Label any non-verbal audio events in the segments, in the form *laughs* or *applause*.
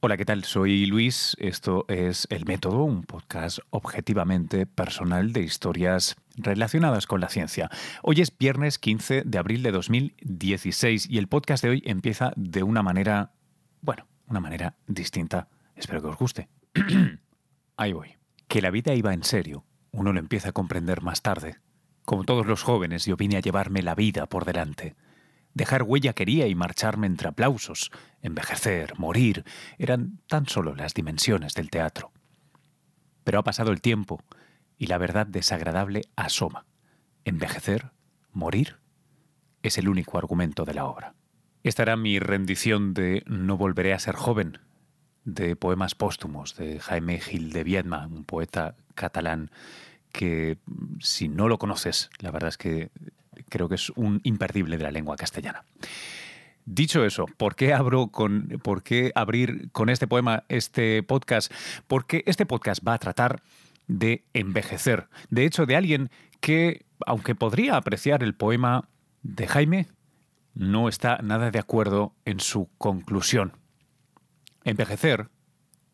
Hola, ¿qué tal? Soy Luis. Esto es El Método, un podcast objetivamente personal de historias relacionadas con la ciencia. Hoy es viernes 15 de abril de 2016 y el podcast de hoy empieza de una manera, bueno, una manera distinta. Espero que os guste. *clears throat* Ahí voy. Que la vida iba en serio, uno lo empieza a comprender más tarde. Como todos los jóvenes, yo vine a llevarme la vida por delante. Dejar huella quería y marcharme entre aplausos, envejecer, morir, eran tan solo las dimensiones del teatro. Pero ha pasado el tiempo y la verdad desagradable asoma. Envejecer, morir, es el único argumento de la obra. Esta era mi rendición de No volveré a ser joven, de poemas póstumos de Jaime Gil de Viedma, un poeta catalán que si no lo conoces, la verdad es que creo que es un imperdible de la lengua castellana. Dicho eso, ¿por qué, abro con, ¿por qué abrir con este poema este podcast? Porque este podcast va a tratar de envejecer. De hecho, de alguien que, aunque podría apreciar el poema de Jaime, no está nada de acuerdo en su conclusión. Envejecer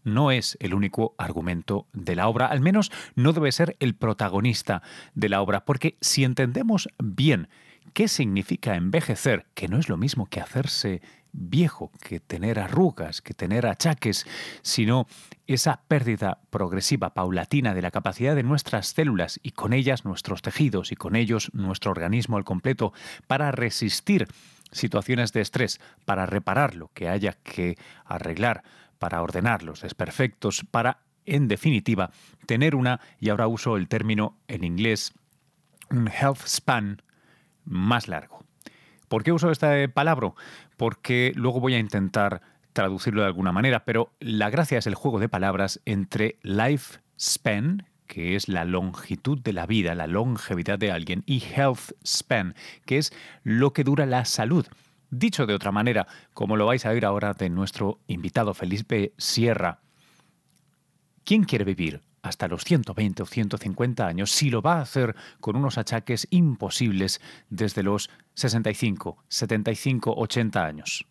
no es el único argumento de la obra, al menos no debe ser el protagonista de la obra, porque si entendemos bien qué significa envejecer, que no es lo mismo que hacerse viejo, que tener arrugas, que tener achaques, sino esa pérdida progresiva, paulatina de la capacidad de nuestras células y con ellas nuestros tejidos y con ellos nuestro organismo al completo para resistir situaciones de estrés, para reparar lo que haya que arreglar, para ordenar los desperfectos, para, en definitiva, tener una, y ahora uso el término en inglés, un health span más largo. ¿Por qué uso esta palabra? Porque luego voy a intentar traducirlo de alguna manera, pero la gracia es el juego de palabras entre life span, que es la longitud de la vida, la longevidad de alguien, y health span, que es lo que dura la salud. Dicho de otra manera, como lo vais a oír ahora de nuestro invitado Felipe Sierra, ¿quién quiere vivir hasta los 120 o 150 años si lo va a hacer con unos achaques imposibles desde los 65, 75, 80 años?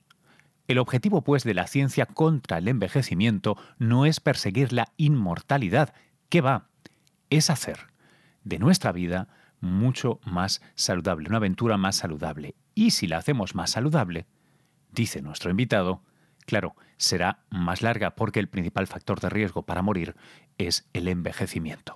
El objetivo, pues, de la ciencia contra el envejecimiento no es perseguir la inmortalidad, ¿qué va? Es hacer de nuestra vida mucho más saludable, una aventura más saludable. Y si la hacemos más saludable, dice nuestro invitado, claro, será más larga porque el principal factor de riesgo para morir es el envejecimiento.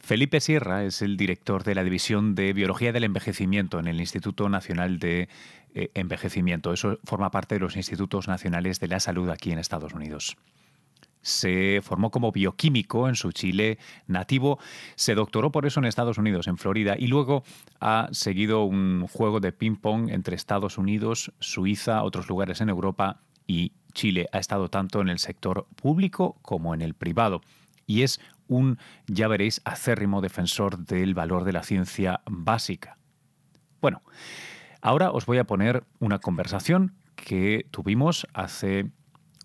Felipe Sierra es el director de la División de Biología del Envejecimiento en el Instituto Nacional de eh, Envejecimiento. Eso forma parte de los Institutos Nacionales de la Salud aquí en Estados Unidos se formó como bioquímico en su Chile nativo, se doctoró por eso en Estados Unidos, en Florida, y luego ha seguido un juego de ping-pong entre Estados Unidos, Suiza, otros lugares en Europa y Chile. Ha estado tanto en el sector público como en el privado. Y es un, ya veréis, acérrimo defensor del valor de la ciencia básica. Bueno, ahora os voy a poner una conversación que tuvimos hace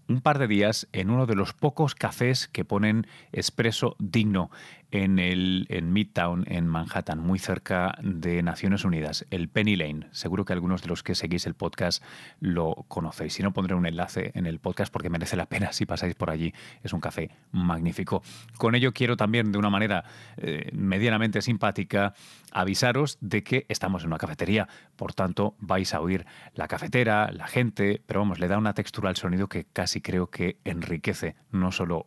un par de días en uno de los pocos cafés que ponen expreso digno en, el, en Midtown, en Manhattan, muy cerca de Naciones Unidas, el Penny Lane. Seguro que algunos de los que seguís el podcast lo conocéis. Si no, pondré un enlace en el podcast porque merece la pena si pasáis por allí. Es un café magnífico. Con ello quiero también, de una manera eh, medianamente simpática, avisaros de que estamos en una cafetería. Por tanto, vais a oír la cafetera, la gente, pero vamos, le da una textura al sonido que casi creo que enriquece, no solo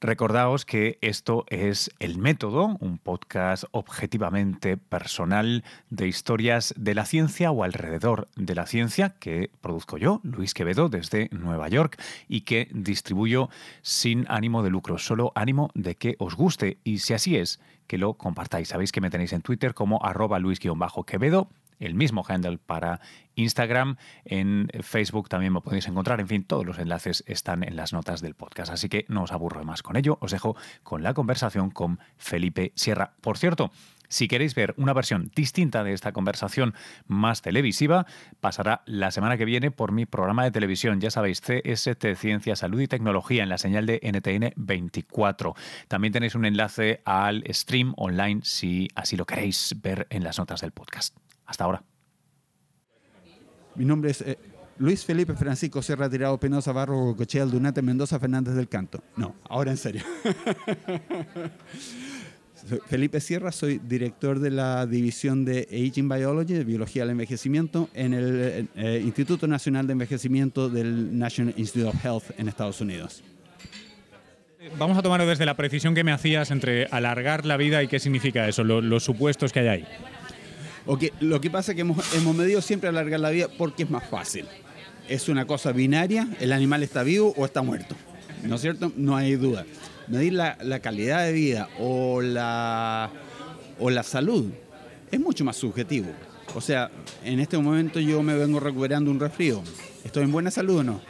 Recordaos que esto es El Método, un podcast objetivamente personal de historias de la ciencia o alrededor de la ciencia que produzco yo, Luis Quevedo, desde Nueva York y que distribuyo sin ánimo de lucro, solo ánimo de que os guste. Y si así es, que lo compartáis. Sabéis que me tenéis en Twitter como arroba luis-quevedo el mismo handle para Instagram, en Facebook también me podéis encontrar, en fin, todos los enlaces están en las notas del podcast, así que no os aburro más con ello, os dejo con la conversación con Felipe Sierra. Por cierto, si queréis ver una versión distinta de esta conversación más televisiva, pasará la semana que viene por mi programa de televisión, ya sabéis, CST Ciencia, Salud y Tecnología en la señal de NTN 24. También tenéis un enlace al stream online si así lo queréis ver en las notas del podcast. Hasta ahora. Mi nombre es, eh, Luis Felipe Francisco Sierra Tirado Penosa Barro Cochea Aldunate Mendoza Fernández del Canto. No, ahora en serio. *laughs* Felipe Sierra, soy director de la división de Aging Biology, de Biología del Envejecimiento, en el eh, Instituto Nacional de Envejecimiento del National Institute of Health en Estados Unidos. Vamos a tomarlo desde la precisión que me hacías entre alargar la vida y qué significa eso, los supuestos que hay ahí. Lo que pasa es que hemos, medido siempre alargar la vida porque es más fácil. Es una cosa binaria, el animal está vivo o está muerto. ¿No es cierto? No hay duda medir la, calidad de vida o la, o la salud es mucho más subjetivo. O sea, en este momento yo me vengo recuperando un resfrío. ¿Estoy en buena salud o no?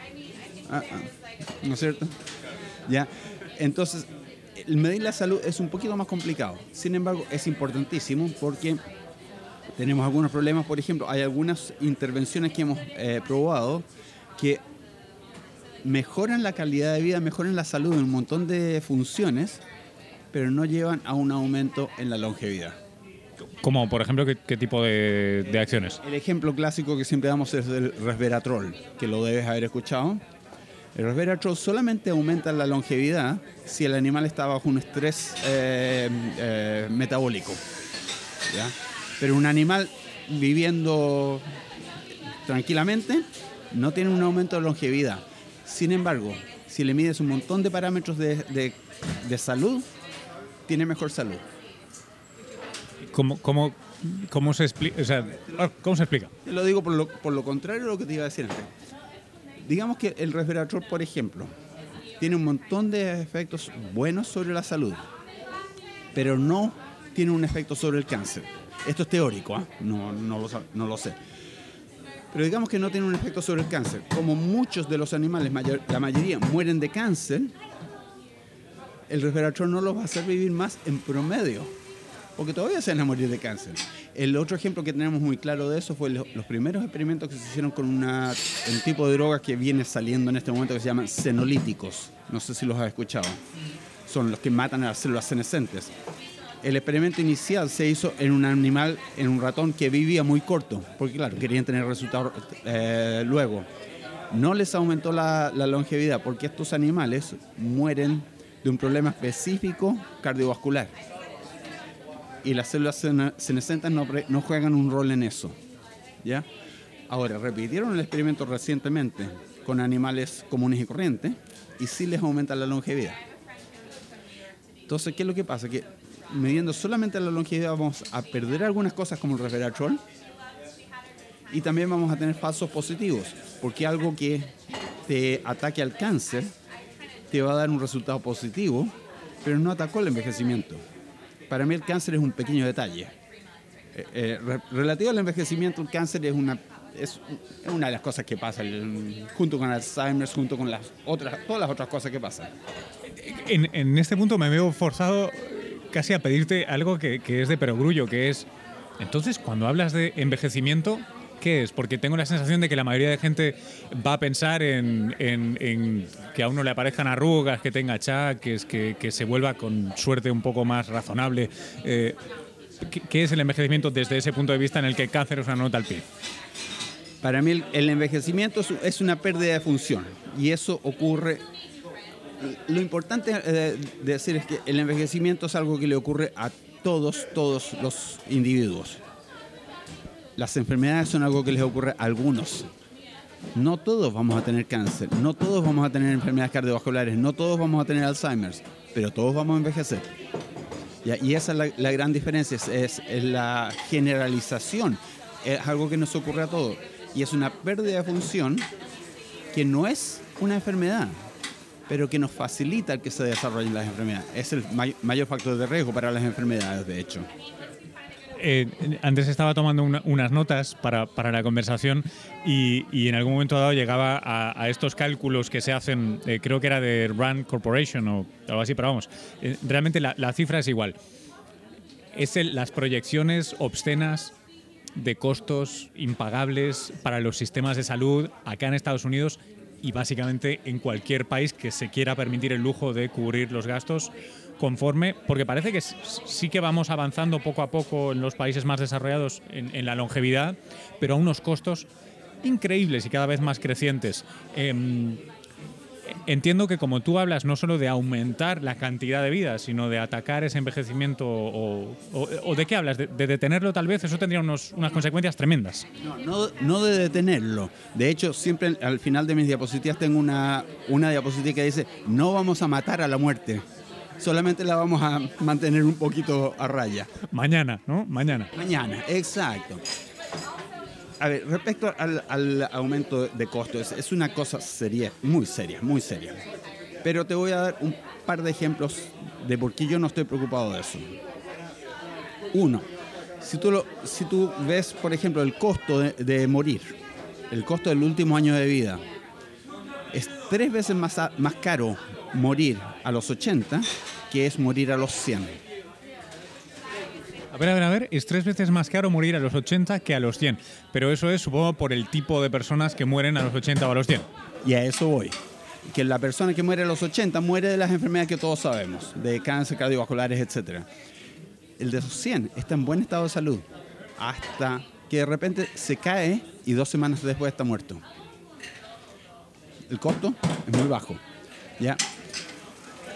Ah, ah, ¿No es cierto? ¿Ya? Entonces, medir la salud es un poquito más complicado. Sin embargo, es importantísimo porque tenemos algunos problemas. Por ejemplo, hay algunas intervenciones que hemos eh, probado que mejoran la calidad de vida, mejoran la salud en un montón de funciones, pero no llevan a un aumento en la longevidad. Como, por ejemplo, qué, tipo de, acciones? El ejemplo clásico que siempre damos es el resveratrol, que lo debes haber escuchado. El resveratrol solamente aumenta la longevidad si el animal está bajo un estrés eh, eh, metabólico. Pero un animal viviendo tranquilamente no tiene un aumento de longevidad. Sin embargo, si le mides un montón de parámetros de, salud, tiene mejor salud. ¿Cómo, cómo, se, explica, ¿cómo se explica? lo digo por lo, contrario a lo que te iba a decir antes. Digamos que el resveratrol, por ejemplo, tiene un montón de efectos buenos sobre la salud, pero no tiene un efecto sobre el cáncer. Esto es teórico, ¿ah? no, no, no lo sé pero digamos que no tiene un efecto sobre el cáncer. Como muchos de los animales, la mayoría mueren de cáncer, el resveratrol no los va a hacer vivir más en promedio, porque todavía se van a morir de cáncer. El otro ejemplo que tenemos muy claro de eso fue los, primeros experimentos que se hicieron con una, un tipo de droga que viene saliendo en este momento que se llaman senolíticos. No sé si los has escuchado. Son los que matan a las células senescentes el experimento inicial se hizo en un animal, en un ratón que vivía muy corto, porque claro, querían tener resultados eh, luego. No les aumentó la, longevidad porque estos animales mueren de un problema específico cardiovascular. Y las células senescentes no, no juegan un rol en eso. ¿ya? Ahora, repitieron el experimento recientemente con animales comunes y corrientes y sí les aumenta la longevidad. Entonces, ¿qué es lo que pasa? Que midiendo solamente la longevidad vamos a perder algunas cosas como el resveratrol y también vamos a tener falsos positivos, porque algo que te ataque al cáncer te va a dar un resultado positivo, pero no atacó el envejecimiento. Para mí el cáncer es un pequeño detalle. Eh, eh, relativo al envejecimiento, el cáncer es una, es una de las cosas que pasa, junto con Alzheimer, junto con las otras, todas las otras cosas que pasan. En, en este punto me veo forzado casi a pedirte algo que, es de perogrullo, que es, entonces, cuando hablas de envejecimiento, ¿qué es? Porque tengo la sensación de que la mayoría de gente va a pensar en, que a uno le aparezcan arrugas, que tenga achaques, que, que se vuelva con suerte un poco más razonable. Eh, ¿qué, es el envejecimiento desde ese punto de vista en el que el cáncer es una nota al pie? Para mí el envejecimiento es una pérdida de función y eso ocurre lo importante eh, de decir es que el envejecimiento es algo que le ocurre a todos, todos los individuos. Las enfermedades son algo que les ocurre a algunos. No todos vamos a tener cáncer, no todos vamos a tener enfermedades cardiovasculares, no todos vamos a tener Alzheimer, pero todos vamos a envejecer. Y esa es la, gran diferencia, es, la generalización, es algo que nos ocurre a todos. Y es una pérdida de función que no es una enfermedad, pero que nos facilita el que se desarrollen las enfermedades. Es el mayor factor de riesgo para las enfermedades, de hecho. Eh, antes estaba tomando unas notas para, la conversación y, en algún momento dado llegaba a, estos cálculos que se hacen, eh, creo que era de Rand Corporation o algo así, pero vamos, eh, realmente la, cifra es igual. Es las proyecciones obscenas de costos impagables para los sistemas de salud acá en Estados Unidos y básicamente en cualquier país que se quiera permitir el lujo de cubrir los gastos conforme, porque parece que sí que vamos avanzando poco a poco en los países más desarrollados en, la longevidad, pero a unos costos increíbles y cada vez más crecientes. Em, entiendo que como tú hablas no solo de aumentar la cantidad de vida, sino de atacar ese envejecimiento o, de qué hablas, de, detenerlo tal vez, eso tendría unos, unas consecuencias tremendas. No, no, no, de detenerlo. De hecho, siempre al final de mis diapositivas tengo una, una diapositiva que dice, no vamos a matar a la muerte. Solamente la vamos a mantener un poquito a raya. Mañana, ¿no? Mañana. Mañana, exacto a ver, respecto al, aumento de costos, es, una cosa seria, muy seria, muy seria. Pero te voy a dar un par de ejemplos de por qué yo no estoy preocupado de eso. Uno, si tú, ves, por ejemplo, el costo de, morir, el costo del último año de vida, es tres veces más, más caro morir a los 80 que es morir a los 100. Ver, a ver, a ver, es tres veces más caro morir a los 80 que a los 100. Pero eso es, supongo, por el tipo de personas que mueren a los 80 o a los 100. Y a eso voy. Que la persona que muere a los 80 muere de las enfermedades que todos sabemos, de cáncer, cardiovasculares, etc. El de los 100 está en buen estado de salud hasta que de repente se cae y dos semanas después está muerto. El costo es muy bajo. ¿ya?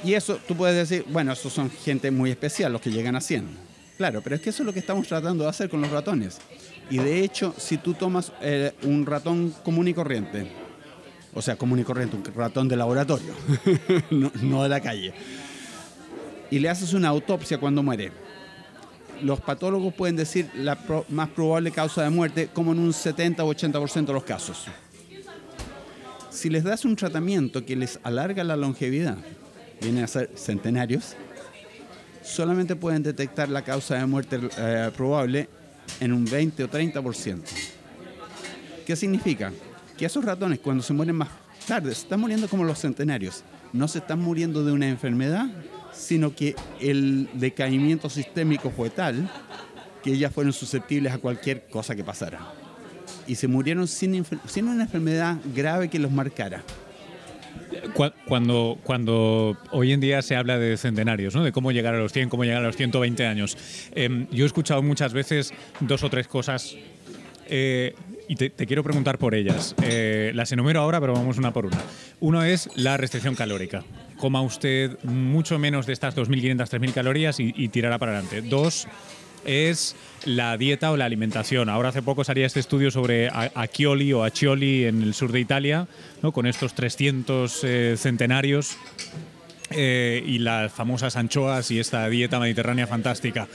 Y eso tú puedes decir, bueno, esos son gente muy especial, los que llegan a 100 Claro, pero es que eso es lo que estamos tratando de hacer con los ratones. Y de hecho, si tú tomas eh, un ratón común y corriente, o sea, común y corriente, un ratón de laboratorio, *laughs* no, de la calle, y le haces una autopsia cuando muere, los patólogos pueden decir la más probable causa de muerte como en un 70 o 80% de los casos. Si les das un tratamiento que les alarga la longevidad, vienen a ser centenarios, solamente pueden detectar la causa de muerte eh, probable en un 20 o 30%. ¿Qué significa? Que esos ratones cuando se mueren más tarde se están muriendo como los centenarios. No se están muriendo de una enfermedad, sino que el decaimiento sistémico fue tal que ellas fueron susceptibles a cualquier cosa que pasara. Y se murieron sin, sin una enfermedad grave que los marcara. Cuando, cuando hoy en día se habla de centenarios, ¿no? de cómo llegar a los 100, cómo llegar a los 120 años, em, yo he escuchado muchas veces dos o tres cosas eh, y te, quiero preguntar por ellas. Eh, las enumero ahora, pero vamos una por una. Uno es la restricción calórica. Coma usted mucho menos de estas 2.500, 3.000 calorías y, y tirará para adelante. Dos, es la dieta o la alimentación. Ahora hace poco salía este estudio sobre Achioli o Achioli en el sur de Italia, ¿no? con estos 300 eh, centenarios eh, y las famosas anchoas y esta dieta mediterránea fantástica.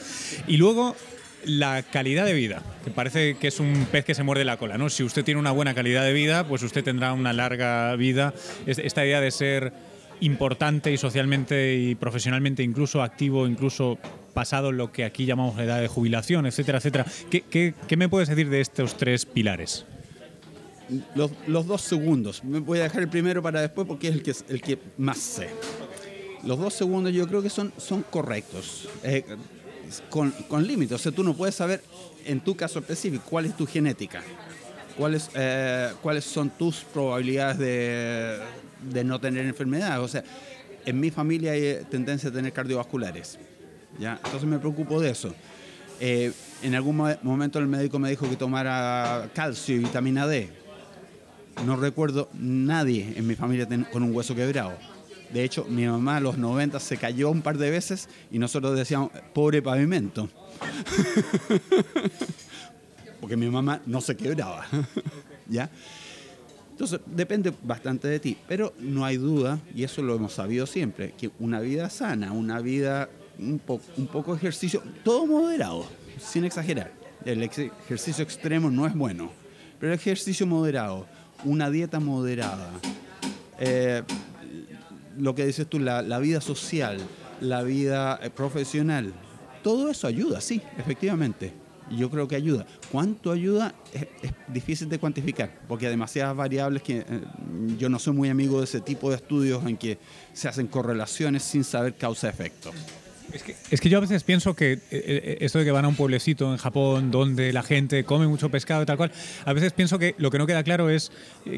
Y luego la calidad de vida, que parece que es un pez que se muerde la cola, ¿no? Si usted tiene una buena calidad de vida, pues usted tendrá una larga vida. Esta idea de ser importante y socialmente y profesionalmente incluso activo, incluso pasado lo que aquí llamamos la edad de jubilación, etcétera, etcétera. ¿Qué, me puedes decir de estos tres pilares? Los, dos segundos. Me voy a dejar el primero para después porque es el que, el que más sé. Los dos segundos yo creo que son, son correctos, eh, con, con límites. O sea, tú no puedes saber en tu caso específico cuál es tu genética, cuáles, eh, cuáles son tus probabilidades de, de no tener enfermedad. O sea, en mi familia hay tendencia a tener cardiovasculares. ¿ya? Entonces me preocupo de eso. Eh, en algún momento el médico me dijo que tomara calcio y vitamina D. No recuerdo nadie en mi familia con un hueso quebrado. De hecho, mi mamá a los 90 se cayó un par de veces y nosotros decíamos, pobre pavimento. *laughs* Porque mi mamá no se quebraba. *laughs* ¿Ya? Entonces, depende bastante de ti, pero no hay duda, y eso lo hemos sabido siempre, que una vida sana, una vida un, poco un poco ejercicio, todo moderado, sin exagerar. El ejercicio extremo no es bueno, pero el ejercicio moderado, una dieta moderada, eh, lo que dices tú, la, la vida social, la vida eh, profesional, todo eso ayuda, sí, efectivamente yo creo que ayuda. ¿Cuánto ayuda? Es, difícil de cuantificar, porque hay demasiadas variables que eh, yo no soy muy amigo de ese tipo de estudios en que se hacen correlaciones sin saber causa-efecto. Es que, es que, yo a veces pienso que eh, eh, esto de que van a un pueblecito en Japón donde la gente come mucho pescado y tal cual, a veces pienso que lo que no queda claro es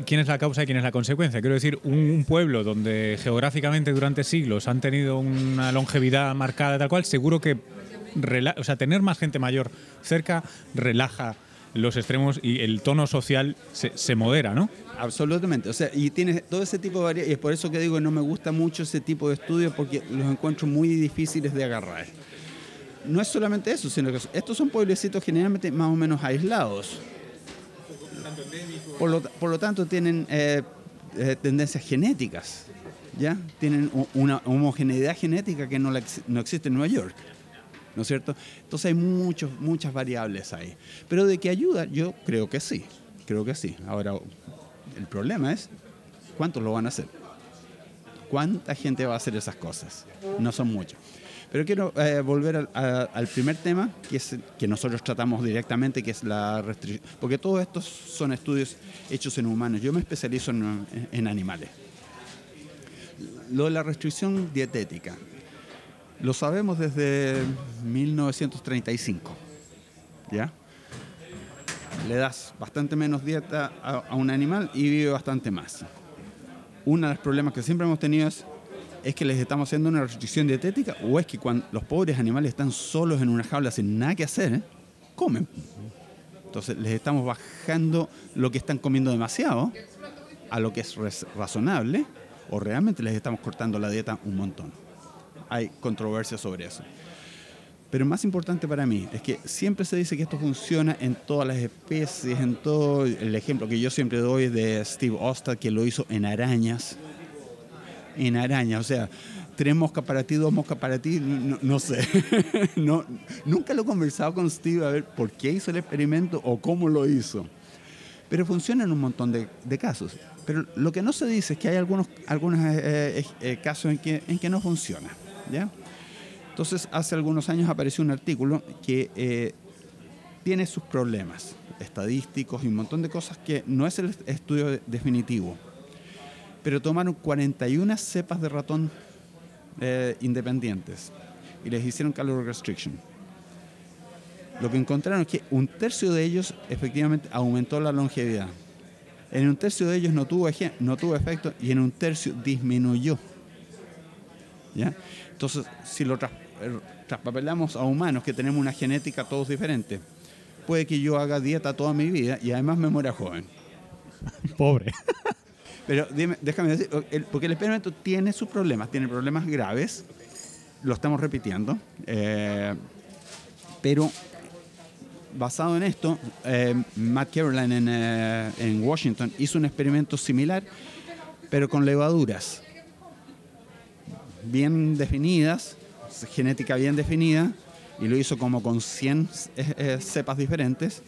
quién es la causa y quién es la consecuencia. Quiero decir, un, pueblo donde geográficamente durante siglos han tenido una longevidad marcada tal cual, seguro que o sea, tener más gente mayor cerca relaja los extremos y el tono social se, modera, ¿no? Absolutamente. O sea, y tiene todo ese tipo de variedades. Y es por eso que digo que no me gusta mucho ese tipo de estudios porque los encuentro muy difíciles de agarrar. No es solamente eso, sino que estos son pueblecitos generalmente más o menos aislados. Por lo, por lo tanto, tienen eh, eh, tendencias genéticas, ¿ya? Tienen una homogeneidad genética que no, no existe en Nueva York. ¿No es cierto? Entonces hay muchos, muchas variables ahí. Pero de qué ayuda, yo creo que sí, creo que sí. Ahora, el problema es cuántos lo van a hacer. ¿Cuánta gente va a hacer esas cosas? No son muchos. Pero quiero eh, volver al, primer tema, que es que nosotros tratamos directamente, que es la restricción. Porque todos estos son estudios hechos en humanos. Yo me especializo en animales. Lo de la restricción dietética. Lo sabemos desde 1935. ¿Ya? Le das bastante menos dieta a, un animal y vive bastante más. Uno de los problemas que siempre hemos tenido es, que les estamos haciendo una restricción dietética o es que cuando los pobres animales están solos en una jaula sin nada que hacer, ¿eh? comen. Entonces les estamos bajando lo que están comiendo demasiado a lo que es razonable o realmente les estamos cortando la dieta un montón hay controversia sobre eso. Pero más importante para mí es que siempre se dice que esto funciona en todas las especies, en todo. El ejemplo que yo siempre doy de Steve Ostad, que lo hizo en arañas. En arañas, o sea, tres moscas para ti, dos moscas para ti, no, sé. *laughs* no, nunca lo he conversado con Steve a ver por qué hizo el experimento o cómo lo hizo. Pero funciona en un montón de, casos. Pero lo que no se dice es que hay algunos, algunos eh, eh, casos en que, en que no funciona. Entonces, hace algunos años apareció un artículo que eh, tiene sus problemas estadísticos y un montón de cosas que no es el estudio definitivo. Pero tomaron 41 cepas de ratón eh, independientes y les hicieron caloric restriction. Lo que encontraron es que un tercio de ellos efectivamente aumentó la longevidad. En un tercio de ellos no tuvo, no tuvo efecto y en un tercio disminuyó. ¿Ya? Entonces, si lo eh, traspapelamos a humanos que tenemos una genética todos diferentes, puede que yo haga dieta toda mi vida y además me muera joven. *laughs* Pobre. *laughs* Pero déjame decir, porque el experimento tiene sus problemas, tiene problemas graves, lo estamos repitiendo, eh, pero basado en esto, eh, Matt Caroline en, en Washington hizo un experimento similar, pero con levaduras bien definidas, genética bien definida, y lo hizo como con 100 eh, eh, cepas diferentes.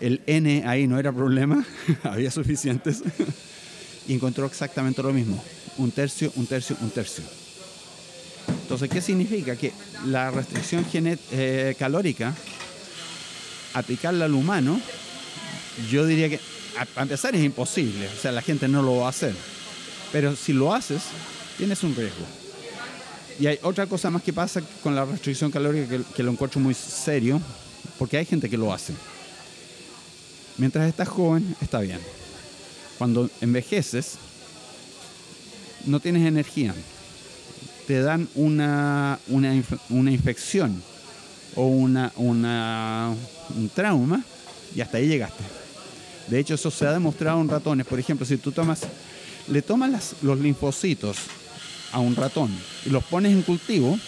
El N ahí no era problema, *laughs* había suficientes. *laughs* y encontró exactamente lo mismo, un tercio, un tercio, un tercio. Entonces, ¿qué significa? Que la restricción eh, calórica, aplicarla al humano, yo diría que a empezar es imposible, o sea, la gente no lo va a hacer. Pero si lo haces, tienes un riesgo. Y hay otra cosa más que pasa con la restricción calórica que, lo encuentro muy serio, porque hay gente que lo hace. Mientras estás joven, está bien. Cuando envejeces, no tienes energía. Te dan una, una, infección o una, una, un trauma y hasta ahí llegaste. De hecho, eso se ha demostrado en ratones. Por ejemplo, si tú tomas, le tomas los linfocitos a un ratón y los pones en cultivo,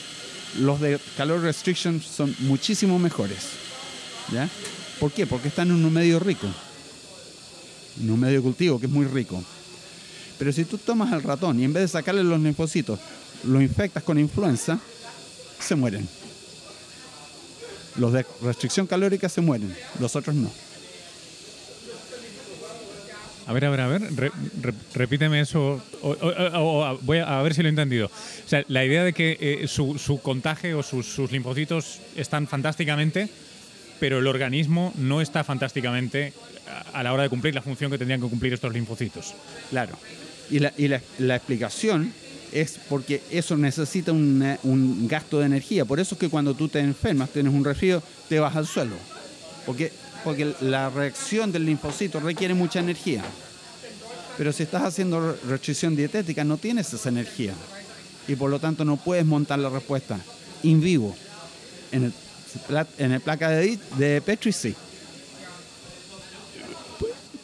los de calor restriction son muchísimo mejores. ¿Ya? ¿Por qué? Porque están en un medio rico. En un medio cultivo que es muy rico. Pero si tú tomas al ratón y en vez de sacarle los linfocitos, lo infectas con influenza, se mueren. Los de restricción calórica se mueren, los otros no. A ver, a ver, a ver, repíteme eso, voy a, ver si lo he entendido. O sea, la idea de que eh, su, contagio o sus, linfocitos están fantásticamente, pero el organismo no está fantásticamente a la hora de cumplir la función que tendrían que cumplir estos linfocitos. Claro. Y la, y la, explicación es porque eso necesita un gasto de energía. Por eso es que cuando tú te enfermas, tienes un resfrío, te vas al suelo. Porque porque la reacción del linfocito requiere mucha energía. Pero si estás haciendo restricción dietética, no tienes esa energía. Y por lo tanto no puedes montar la respuesta in vivo. En el, en el placa de, de Petri sí.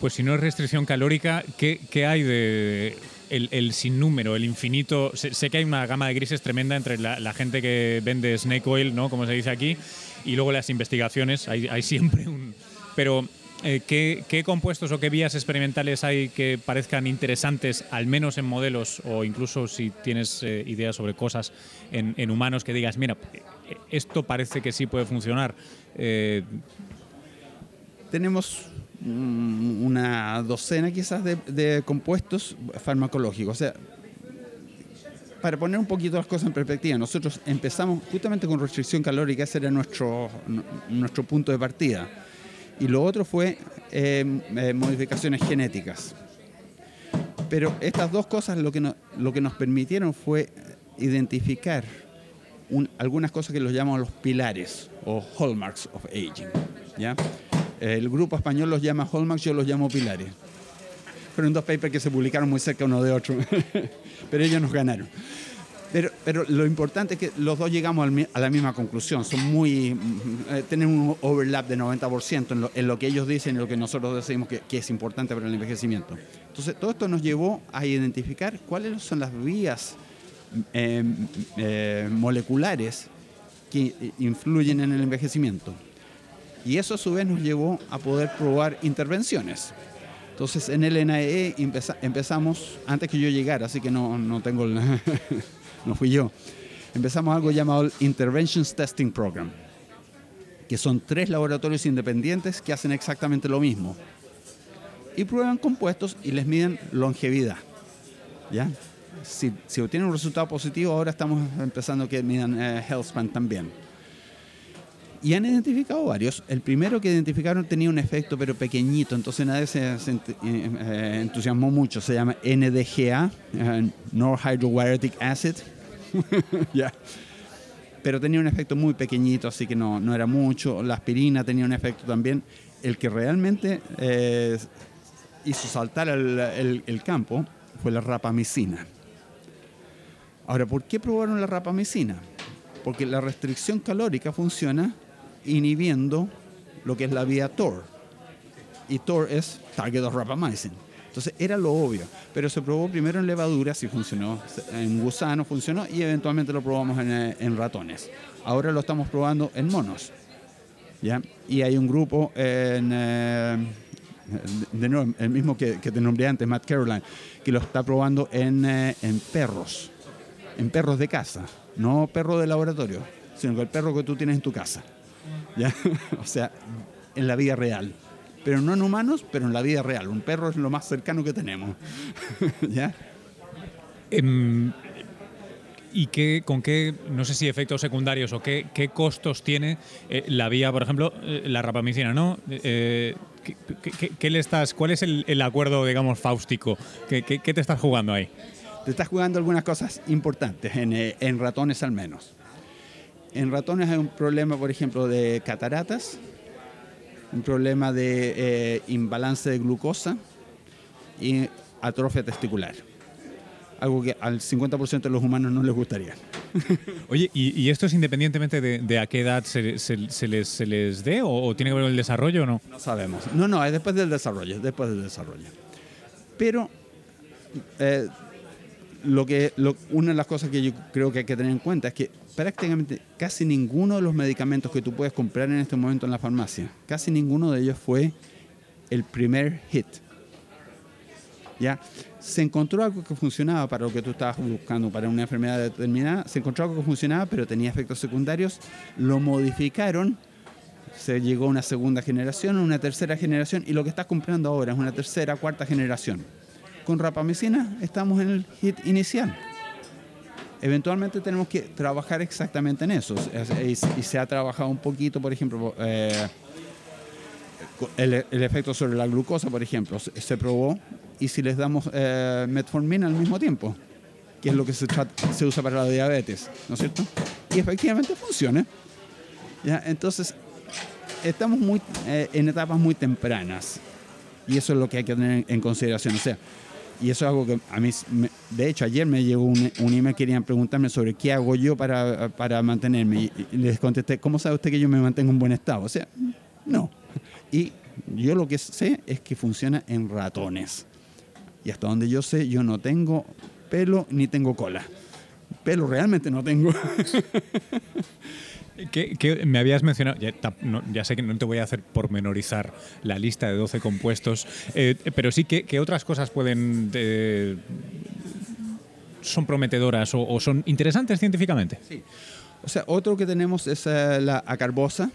Pues si no es restricción calórica, ¿qué, qué hay de el, el, sinnúmero, el infinito? Sé, que hay una gama de grises tremenda entre la, gente que vende snake oil, ¿no? Como se dice aquí, y luego las investigaciones. Hay, hay siempre un... Pero eh, ¿qué, compuestos o qué vías experimentales hay que parezcan interesantes, al menos en modelos o incluso si tienes eh, ideas sobre cosas en, humanos que digas, mira, esto parece que sí puede funcionar? Eh, Tenemos una docena quizás de, compuestos farmacológicos. O sea, para poner un poquito las cosas en perspectiva, nosotros empezamos justamente con restricción calórica, ese era nuestro, nuestro punto de partida y lo otro fue eh, eh, modificaciones genéticas. Pero estas dos cosas lo que, lo que nos permitieron fue identificar algunas cosas que los llamamos los pilares o hallmarks of aging. ¿ya? El grupo español los llama hallmarks, yo los llamo pilares. Fueron dos papers que se publicaron muy cerca uno de otro, *laughs* pero ellos nos ganaron. Pero, pero lo importante es que los dos llegamos a la misma conclusión. Son muy. Eh, tienen un overlap de 90% en lo, en lo, que ellos dicen y lo que nosotros decimos que, que, es importante para el envejecimiento. Entonces, todo esto nos llevó a identificar cuáles son las vías eh, eh, moleculares que influyen en el envejecimiento. Y eso a su vez nos llevó a poder probar intervenciones. Entonces en el NAE empezamos, antes que yo llegara, así que no, no tengo el, *laughs* no fui yo, empezamos algo llamado el Interventions Testing Program, que son tres laboratorios independientes que hacen exactamente lo mismo. Y prueban compuestos y les miden longevidad. ¿Ya? Si, si obtienen un resultado positivo, ahora estamos empezando que midan eh, HealthSpan también. Y han identificado varios. El primero que identificaron tenía un efecto, pero pequeñito, entonces nadie se, eh, entusiasmó mucho. Se llama NDGA, Norhydroguaritic Acid. *laughs* ya. Pero tenía un efecto muy pequeñito, así que no, no, era mucho. La aspirina tenía un efecto también. El que realmente eh, hizo saltar el, el campo fue la rapamicina. Ahora, ¿por qué probaron la rapamicina? Porque la restricción calórica funciona inhibiendo lo que es la vía TOR. Y TOR es Target of Rapamycin. Entonces era lo obvio, pero se probó primero en levadura, si funcionó, en gusano funcionó y eventualmente lo probamos en, eh, ratones. Ahora lo estamos probando en monos. ¿ya? Y hay un grupo en, eh, de nuevo, el mismo que, te nombré antes, Matt Caroline, que lo está probando en, eh, en perros, en perros de casa, no perros de laboratorio, sino el perro que tú tienes en tu casa. ¿ya? *laughs* o sea, en la vida real. Pero no en humanos, pero en la vida real. Un perro es lo más cercano que tenemos. *laughs* ¿Ya? Em, ¿Y qué, con qué, no sé si efectos secundarios o qué, qué costos tiene eh, la vía, por ejemplo, eh, la rapamicina, ¿no? Eh, ¿qué, le estás, ¿Cuál es el, acuerdo, digamos, fáustico? ¿Qué, te estás jugando ahí? Te estás jugando algunas cosas importantes, en, en ratones al menos. En ratones hay un problema, por ejemplo, de cataratas, un problema de eh, imbalance de glucosa y atrofia testicular. Algo que al 50% de los humanos no les gustaría. *laughs* Oye, ¿y, esto es independientemente de, a qué edad se, les, dé o, tiene que ver con el desarrollo o no? No sabemos. No, no, es después del desarrollo, después del desarrollo. Pero eh, lo que, una de las cosas que yo creo que hay que tener en cuenta es que prácticamente casi ninguno de los medicamentos que tú puedes comprar en este momento en la farmacia, casi ninguno de ellos fue el primer hit. ¿Ya? Se encontró algo que funcionaba para lo que tú estabas buscando, para una enfermedad determinada, se encontró algo que funcionaba, pero tenía efectos secundarios, lo modificaron, se llegó a una segunda generación, una tercera generación, y lo que estás comprando ahora es una tercera, cuarta generación. Con rapamicina estamos en el hit inicial eventualmente tenemos que trabajar exactamente en eso. Y, se ha trabajado un poquito, por ejemplo, eh, el, efecto sobre la glucosa, por ejemplo, se, probó. Y si les damos eh, metformina al mismo tiempo, que es lo que se, se, usa para la diabetes, ¿no es cierto? Y efectivamente funciona. ¿ya? Entonces, estamos muy, eh, en etapas muy tempranas. Y eso es lo que hay que tener en consideración. O sea, y eso es algo que a mí, de hecho, ayer me llegó un, un email, querían preguntarme sobre qué hago yo para, para mantenerme. Y, les contesté, ¿cómo sabe usted que yo me mantengo en buen estado? O sea, no. Y Yo lo que sé es que funciona en ratones. Y hasta donde yo sé, yo no tengo pelo ni tengo cola. Pelo realmente no tengo. *laughs* Que, me habías mencionado, ya, sé que no te voy a hacer pormenorizar la lista de 12 compuestos, eh, pero sí que, otras cosas pueden... Eh, son prometedoras o, son interesantes científicamente. Sí. O sea, otro que tenemos es eh, la acarbosa,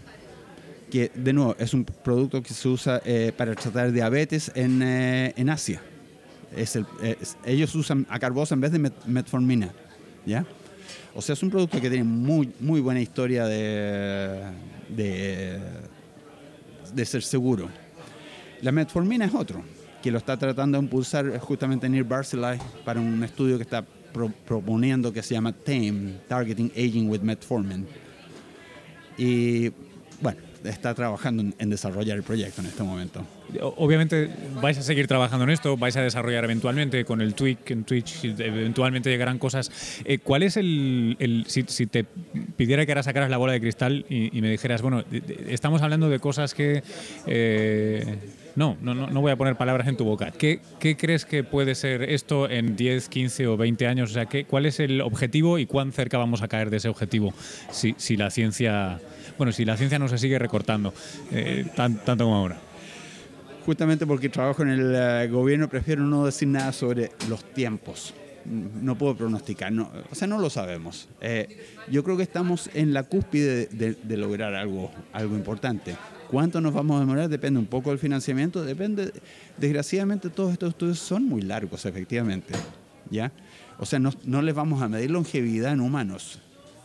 que de nuevo es un producto que se usa para tratar diabetes en, en Asia. Es el, ellos usan acarbosa en vez de metformina. ¿ya? O sea, es un producto que tiene muy, muy buena historia de, de, ser seguro. La metformina es otro, que lo está tratando de impulsar justamente Neil Barzilai para un estudio que está proponiendo que se llama TAME, Targeting Aging with Metformin. Y bueno, está trabajando en desarrollar el proyecto en este momento. Obviamente vais a seguir trabajando en esto, vais a desarrollar eventualmente con el Twitch, en Twitch eventualmente llegarán cosas. Eh, ¿Cuál es el, si, te pidiera que ahora sacaras la bola de cristal y, me dijeras, bueno, estamos hablando de cosas que... Eh, no, no, no voy a poner palabras en tu boca. ¿Qué, ¿Qué, crees que puede ser esto en 10, 15 o 20 años? O sea, ¿qué, ¿cuál es el objetivo y cuán cerca vamos a caer de ese objetivo si, si la ciencia, bueno, si la ciencia no se sigue recortando eh, tanto como ahora? Justamente porque trabajo en el eh, gobierno, prefiero no decir nada sobre los tiempos. No puedo pronosticar, no, o sea, no lo sabemos. Eh, yo creo que estamos en la cúspide de, lograr algo, algo importante. ¿Cuánto nos vamos a demorar? Depende un poco del financiamiento, depende, desgraciadamente todos estos estudios son muy largos, efectivamente. ¿ya? O sea, no, no les vamos a medir longevidad en humanos,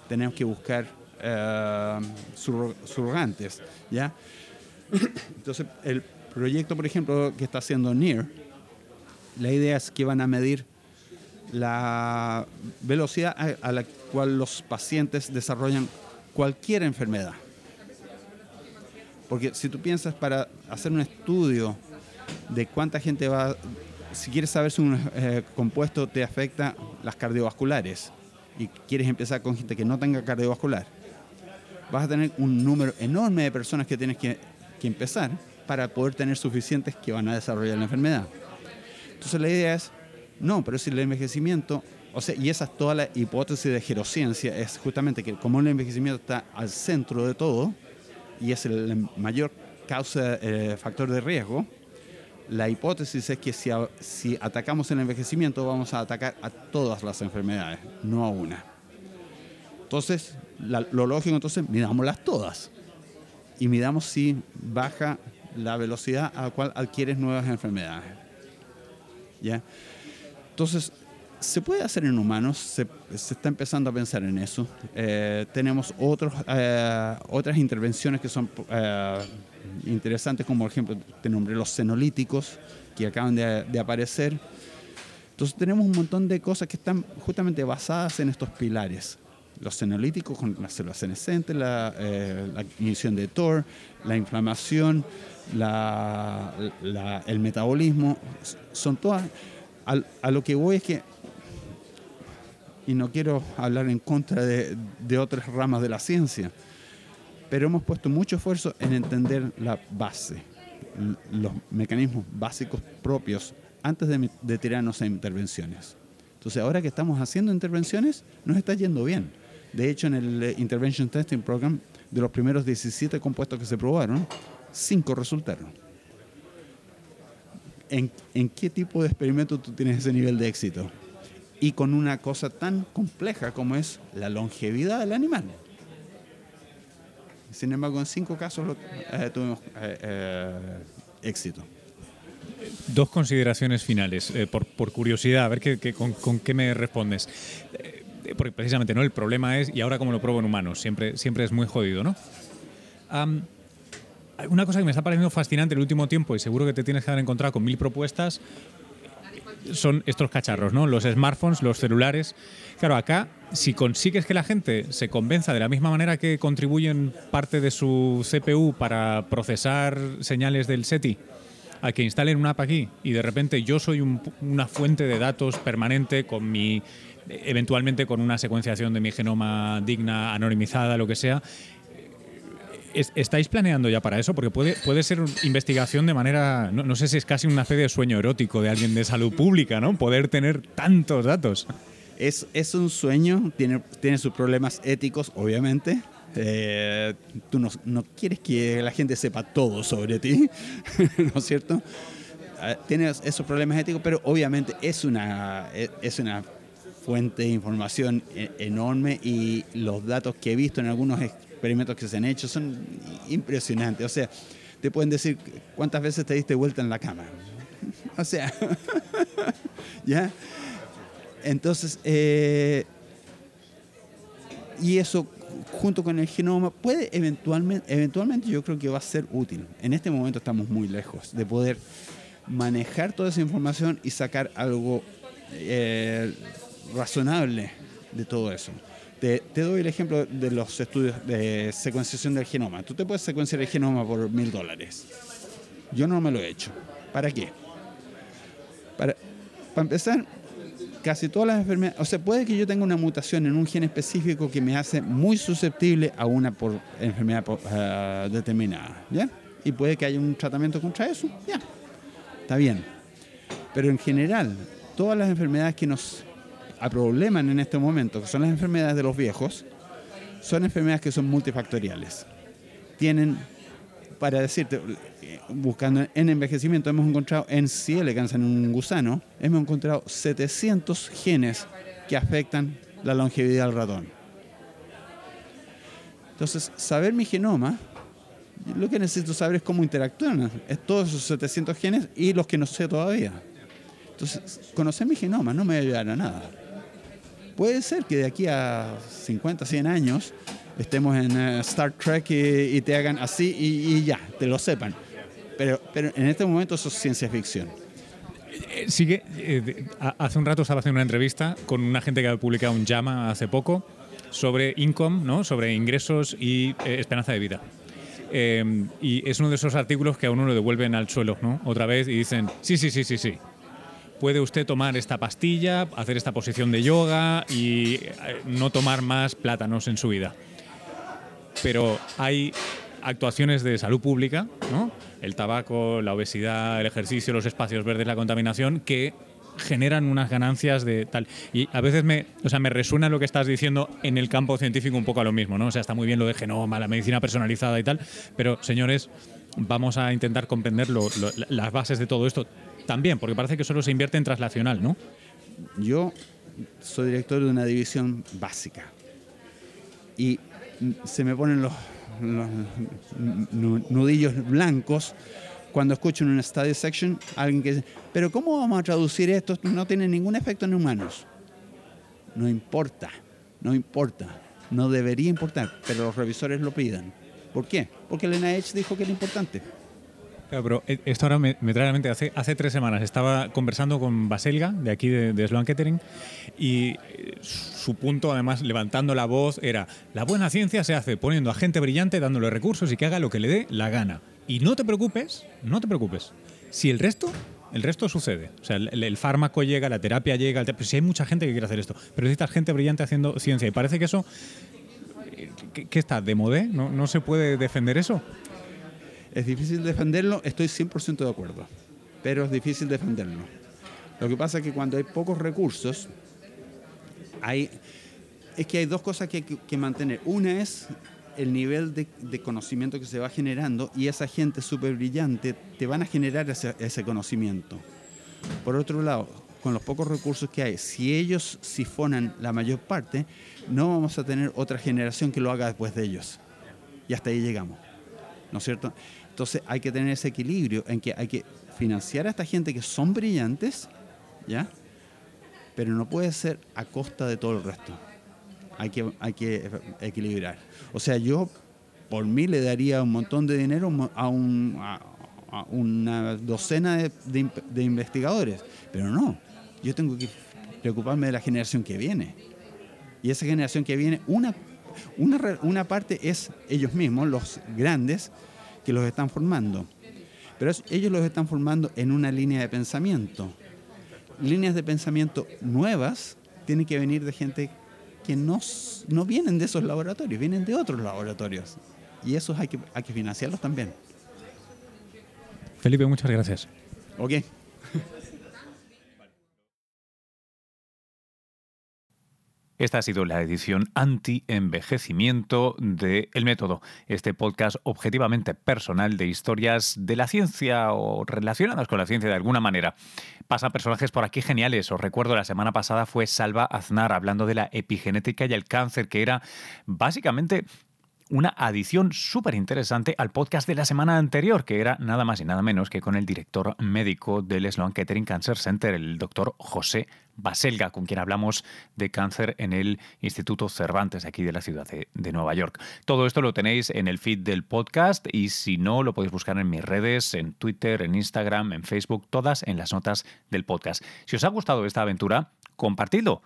tenemos que buscar uh, surrogantes. ¿ya? Entonces, el proyecto, por ejemplo, que está haciendo NIR, la idea es que van a medir la velocidad a, la cual los pacientes desarrollan cualquier enfermedad. Porque si tú piensas para hacer un estudio de cuánta gente va, si quieres saber si un eh, compuesto te afecta las cardiovasculares y quieres empezar con gente que no tenga cardiovascular, vas a tener un número enorme de personas que tienes que, que empezar para poder tener suficientes que van a desarrollar la enfermedad. Entonces la idea es, no, pero si el envejecimiento, o sea, y esa es toda la hipótesis de gerociencia, es justamente que como el envejecimiento está al centro de todo y es el mayor causa, eh, factor de riesgo, la hipótesis es que si, atacamos el envejecimiento vamos a atacar a todas las enfermedades, no a una. Entonces, lo lógico entonces, midámoslas todas y midamos si baja la velocidad a la cual adquieres nuevas enfermedades. ¿Ya? Entonces, se puede hacer en humanos, se, está empezando a pensar en eso. Eh, tenemos otros, eh, otras intervenciones que son eh, interesantes, como por ejemplo, te nombré los senolíticos que acaban de, de, aparecer. Entonces tenemos un montón de cosas que están justamente basadas en estos pilares los senolíticos con las células senescentes, la, eh, la inhibición de TOR, la inflamación, el metabolismo, son todas... A, lo que voy es que, y no quiero hablar en contra de, otras ramas de la ciencia, pero hemos puesto mucho esfuerzo en entender la base, los mecanismos básicos propios antes de, de tirarnos a intervenciones. Entonces, ahora que estamos haciendo intervenciones, nos está yendo bien de hecho, en el eh, Intervention Testing Program, de los primeros 17 compuestos que se probaron, 5 resultaron. ¿En, ¿En, qué tipo de experimento tú tienes ese nivel de éxito? Y con una cosa tan compleja como es la longevidad del animal. Sin embargo, en 5 casos eh, tuvimos eh, éxito. Dos consideraciones finales, por, curiosidad, a ver con, con, qué me respondes porque precisamente no el problema es, y ahora como lo pruebo en humanos, siempre, siempre es muy jodido, ¿no? una cosa que me está pareciendo fascinante el último tiempo, y seguro que te tienes que haber encontrado con mil propuestas, son estos cacharros, ¿no? Los smartphones, los celulares. Claro, acá, si consigues que la gente se convenza de la misma manera que contribuyen parte de su CPU para procesar señales del SETI, a que instalen una app aquí y de repente yo soy una fuente de datos permanente con mi eventualmente con una secuenciación de mi genoma digna, anonimizada, lo que sea, ¿Estáis planeando ya para eso? Porque puede, puede ser investigación de manera, no, sé si es casi una especie de sueño erótico de alguien de salud pública, ¿no? Poder tener tantos datos. Es, es un sueño, tiene, tiene sus problemas éticos, obviamente. Eh, tú no, no, quieres que la gente sepa todo sobre ti, *laughs* ¿no es cierto? Ah, tiene esos problemas éticos, pero obviamente es una, es una fuente de información e, enorme y los datos que he visto en algunos experimentos que se han hecho son impresionantes. O sea, te pueden decir cuántas veces te diste vuelta en la cama. *laughs* O sea, *laughs* ¿ya? Entonces, eh, y eso junto con el genoma puede eventualmente, eventualmente yo creo que va a ser útil. En este momento estamos muy lejos de poder manejar toda esa información y sacar algo eh, razonable de todo eso. Te, doy el ejemplo de los estudios de secuenciación del genoma. Tú te puedes secuenciar el genoma por mil dólares. Yo no me lo he hecho. ¿Para qué? Para, para empezar, casi todas las enfermedades, o sea, puede que yo tenga una mutación en un gen específico que me hace muy susceptible a una por enfermedad ah, determinada, ¿ya? Y puede que haya un tratamiento contra eso, ya, está bien. Pero en general, todas las enfermedades que nos problemas en este momento, que son las enfermedades de los viejos, son enfermedades que son multifactoriales. Tienen, para decirte, buscando en envejecimiento, hemos encontrado en C. elegans en un gusano, hemos encontrado 700 genes que afectan la longevidad del ratón. Entonces, saber mi genoma, lo que necesito saber es cómo interactúan es todos esos 700 genes y los que no sé todavía. Entonces, conocer mi genoma no me va a ayudar a nada. Puede ser que de aquí a 50, 100 años estemos en eh, Star Trek y, te hagan así y, ya, te lo sepan. Pero, pero en este momento eso es ciencia ficción. Eh, sigue, eh, hace un rato estaba haciendo una entrevista con una gente que ha publicado un llama hace poco sobre income, ¿no? sobre ingresos y esperanza de vida. y es uno de esos artículos que a uno lo devuelven al suelo, ¿no? Otra vez y dicen, sí, sí, sí, sí, sí, puede usted tomar esta pastilla, hacer esta posición de yoga y eh, no tomar más plátanos en su vida. Pero hay actuaciones de salud pública, ¿no? el tabaco, la obesidad, el ejercicio, los espacios verdes, la contaminación, que generan unas ganancias de tal. Y a veces me, o sea, me resuena lo que estás diciendo en el campo científico un poco a lo mismo, ¿no? O sea, está muy bien lo de genoma, la medicina personalizada y tal, pero señores, vamos a intentar comprender las bases de todo esto también, porque parece que solo se invierte en traslacional, ¿no? Yo soy director de una división básica y se me ponen los, nudillos blancos cuando escucho en una study section alguien que dice, pero ¿cómo vamos a traducir esto? No tiene ningún efecto en humanos. No importa, no importa, no debería importar, pero los revisores lo piden. ¿Por qué? Porque el NIH dijo que era importante pero eh, esto ahora me, trae a la mente. Hace, hace tres semanas estaba conversando con Baselga, de aquí de, de Sloan Kettering, y eh, su punto, además, levantando la voz, era: la buena ciencia se hace poniendo a gente brillante, dándole recursos y que haga lo que le dé la gana. Y no te preocupes, no te preocupes. Si el resto el resto sucede. O sea, el, fármaco llega, la terapia llega, pero si hay mucha gente que quiere hacer esto. Pero necesitas gente brillante haciendo ciencia. Y parece que eso. Eh, ¿Qué, está? ¿De modé? ¿No, ¿No se puede defender eso? Es difícil defenderlo, estoy 100% de acuerdo, pero es difícil defenderlo. Lo que pasa es que cuando hay pocos recursos, es que hay dos cosas que hay que, mantener. Una es el nivel de, conocimiento que se va generando y esa gente súper brillante te van a generar ese, ese, conocimiento. Por otro lado, con los pocos recursos que hay, si ellos sifonan la mayor parte, no vamos a tener otra generación que lo haga después de ellos. Y hasta ahí llegamos. ¿No es cierto? Entonces hay que tener ese equilibrio en que hay que financiar a esta gente que son brillantes, ¿ya? Pero no puede ser a costa de todo el resto. Hay que, hay que equilibrar. O sea, yo por mí le daría un montón de dinero a, un, a, una docena de, de, investigadores, pero no. Yo tengo que preocuparme de la generación que viene. Y esa generación que viene, una, una, una parte es ellos mismos, los grandes, que los están formando. Pero ellos los están formando en una línea de pensamiento. Líneas de pensamiento nuevas tienen que venir de gente que no, no vienen de esos laboratorios, vienen de otros laboratorios. y esos hay que, hay que financiarlos también. Felipe, muchas gracias. Ok. Esta ha sido la edición anti-envejecimiento de El Método, este podcast objetivamente personal de historias de la ciencia o relacionadas con la ciencia de alguna manera. Pasan personajes por aquí geniales. Os recuerdo, la semana pasada fue Salva Aznar hablando de la epigenética y el cáncer, que era básicamente una adición súper interesante al podcast de la semana anterior, que era nada más y nada menos que con el director médico del Sloan Kettering Cancer Center, el doctor José Baselga, con quien hablamos de cáncer en el Instituto Cervantes aquí de la ciudad de, de, Nueva York. Todo esto lo tenéis en el feed del podcast y si no, lo podéis buscar en mis redes, en Twitter, en Instagram, en Facebook, todas en las notas del podcast. Si os ha gustado esta aventura, compartidlo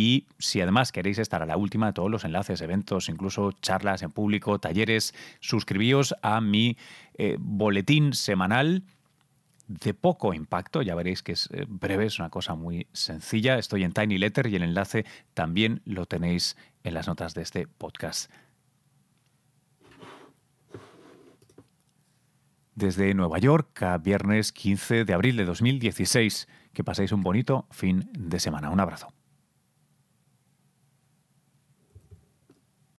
y si además queréis estar a la última de todos los enlaces, eventos, incluso charlas en público, talleres, suscribíos a mi eh, boletín semanal de poco impacto, ya veréis que es eh, breve, es una cosa muy sencilla. Estoy en Tiny Letter y el enlace también lo tenéis en las notas de este podcast. Desde Nueva York, viernes 15 de abril de 2016. Que paséis un bonito fin de semana. Un abrazo.